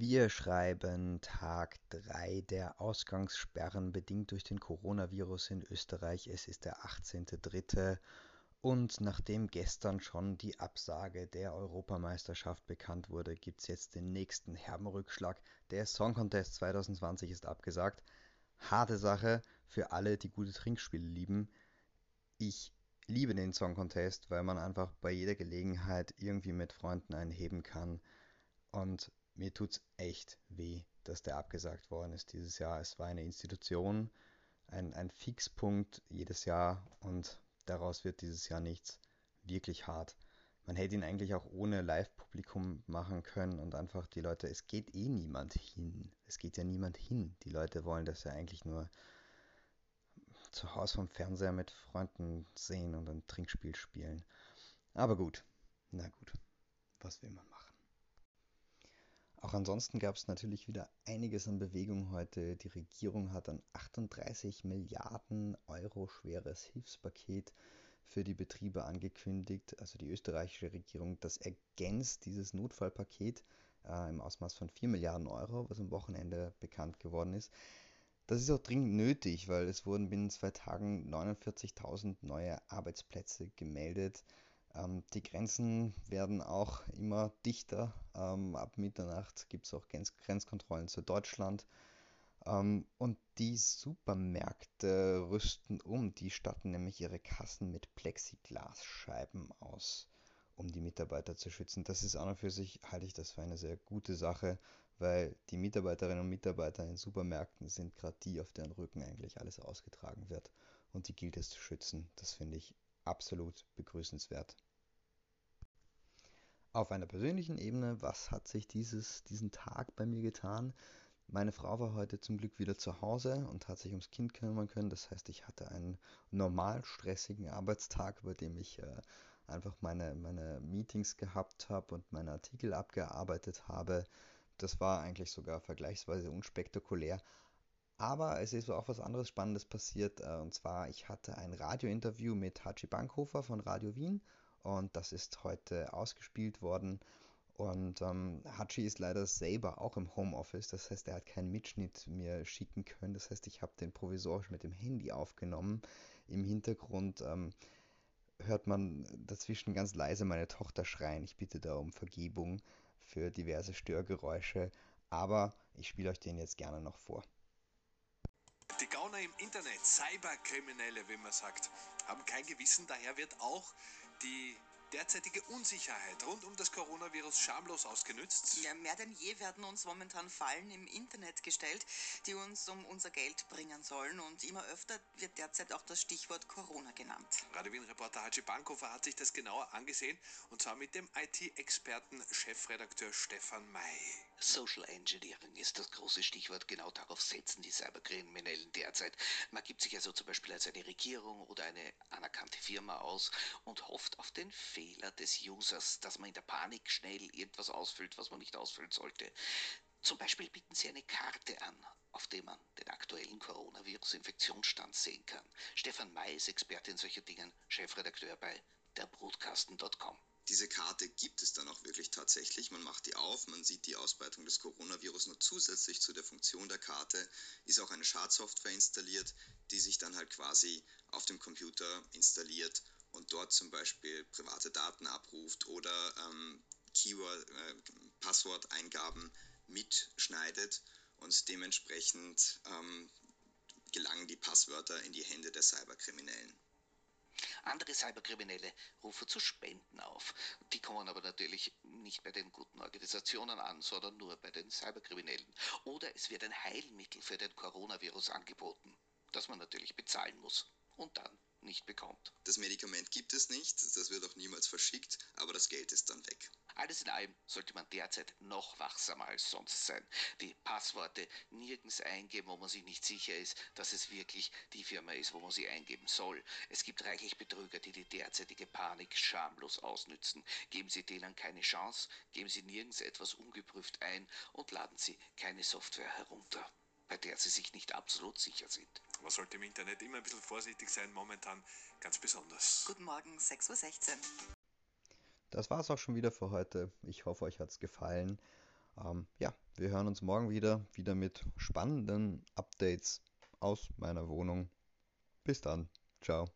Wir schreiben Tag 3 der Ausgangssperren bedingt durch den Coronavirus in Österreich. Es ist der 18.3. Und nachdem gestern schon die Absage der Europameisterschaft bekannt wurde, gibt es jetzt den nächsten herben Rückschlag. Der Song Contest 2020 ist abgesagt. Harte Sache für alle, die gute Trinkspiele lieben. Ich liebe den Song Contest, weil man einfach bei jeder Gelegenheit irgendwie mit Freunden einen heben kann. Und mir tut's echt weh, dass der abgesagt worden ist dieses Jahr. Es war eine Institution, ein, ein Fixpunkt jedes Jahr und daraus wird dieses Jahr nichts. Wirklich hart. Man hätte ihn eigentlich auch ohne Live-Publikum machen können und einfach die Leute, es geht eh niemand hin. Es geht ja niemand hin. Die Leute wollen das ja eigentlich nur zu Hause vom Fernseher mit Freunden sehen und ein Trinkspiel spielen. Aber gut, na gut, was will man machen? Auch ansonsten gab es natürlich wieder einiges an Bewegung heute. Die Regierung hat ein 38 Milliarden Euro schweres Hilfspaket für die Betriebe angekündigt. Also die österreichische Regierung, das ergänzt dieses Notfallpaket äh, im Ausmaß von 4 Milliarden Euro, was am Wochenende bekannt geworden ist. Das ist auch dringend nötig, weil es wurden binnen zwei Tagen 49.000 neue Arbeitsplätze gemeldet. Ähm, die Grenzen werden auch immer dichter. Ähm, ab Mitternacht gibt es auch Grenzkontrollen zu Deutschland. Ähm, und die Supermärkte rüsten um. Die statten nämlich ihre Kassen mit Plexiglasscheiben aus, um die Mitarbeiter zu schützen. Das ist an und für sich, halte ich das für eine sehr gute Sache, weil die Mitarbeiterinnen und Mitarbeiter in Supermärkten sind gerade die, auf deren Rücken eigentlich alles ausgetragen wird. Und die gilt es zu schützen. Das finde ich absolut begrüßenswert. Auf einer persönlichen Ebene, was hat sich dieses, diesen Tag bei mir getan? Meine Frau war heute zum Glück wieder zu Hause und hat sich ums Kind kümmern können. Das heißt, ich hatte einen normal stressigen Arbeitstag, bei dem ich äh, einfach meine, meine Meetings gehabt habe und meine Artikel abgearbeitet habe. Das war eigentlich sogar vergleichsweise unspektakulär. Aber es ist auch was anderes Spannendes passiert. Äh, und zwar, ich hatte ein Radiointerview mit Hachi Bankhofer von Radio Wien. Und das ist heute ausgespielt worden. Und ähm, Hachi ist leider selber auch im Homeoffice. Das heißt, er hat keinen Mitschnitt mir schicken können. Das heißt, ich habe den provisorisch mit dem Handy aufgenommen. Im Hintergrund ähm, hört man dazwischen ganz leise meine Tochter schreien. Ich bitte da um Vergebung für diverse Störgeräusche. Aber ich spiele euch den jetzt gerne noch vor. Gauner im Internet, Cyberkriminelle, wie man sagt, haben kein Gewissen, daher wird auch die derzeitige Unsicherheit rund um das Coronavirus schamlos ausgenützt? Ja, mehr denn je werden uns momentan Fallen im Internet gestellt, die uns um unser Geld bringen sollen. Und immer öfter wird derzeit auch das Stichwort Corona genannt. Radio Wien-Reporter Haji Bankhofer hat sich das genauer angesehen und zwar mit dem IT-Experten Chefredakteur Stefan May. Social Engineering ist das große Stichwort. Genau darauf setzen die Cyberkriminellen derzeit. Man gibt sich also zum Beispiel als eine Regierung oder eine anerkannte Firma aus und hofft auf den Fehler des Users, dass man in der Panik schnell irgendwas ausfüllt, was man nicht ausfüllen sollte. Zum Beispiel bieten sie eine Karte an, auf der man den aktuellen Coronavirus-Infektionsstand sehen kann. Stefan May ist Experte in solchen Dingen, Chefredakteur bei derbroadcasten.com. Diese Karte gibt es dann auch wirklich tatsächlich. Man macht die auf, man sieht die Ausbreitung des Coronavirus. Nur zusätzlich zu der Funktion der Karte ist auch eine Schadsoftware installiert, die sich dann halt quasi auf dem Computer installiert und dort zum Beispiel private Daten abruft oder ähm, Keyword, äh, Passworteingaben mitschneidet und dementsprechend ähm, gelangen die Passwörter in die Hände der Cyberkriminellen. Andere Cyberkriminelle rufen zu Spenden auf. Die kommen aber natürlich nicht bei den guten Organisationen an, sondern nur bei den Cyberkriminellen. Oder es wird ein Heilmittel für den Coronavirus angeboten, das man natürlich bezahlen muss. Und dann nicht bekommt. Das Medikament gibt es nicht, das wird auch niemals verschickt, aber das Geld ist dann weg. Alles in allem sollte man derzeit noch wachsamer als sonst sein. Die Passworte nirgends eingeben, wo man sich nicht sicher ist, dass es wirklich die Firma ist, wo man sie eingeben soll. Es gibt reichlich Betrüger, die die derzeitige Panik schamlos ausnützen. Geben Sie denen keine Chance, geben Sie nirgends etwas ungeprüft ein und laden Sie keine Software herunter bei der sie sich nicht absolut sicher sind. Man sollte im Internet immer ein bisschen vorsichtig sein, momentan ganz besonders. Guten Morgen, 6.16 Uhr. Das war's auch schon wieder für heute. Ich hoffe, euch hat's gefallen. Ähm, ja, wir hören uns morgen wieder, wieder mit spannenden Updates aus meiner Wohnung. Bis dann. Ciao.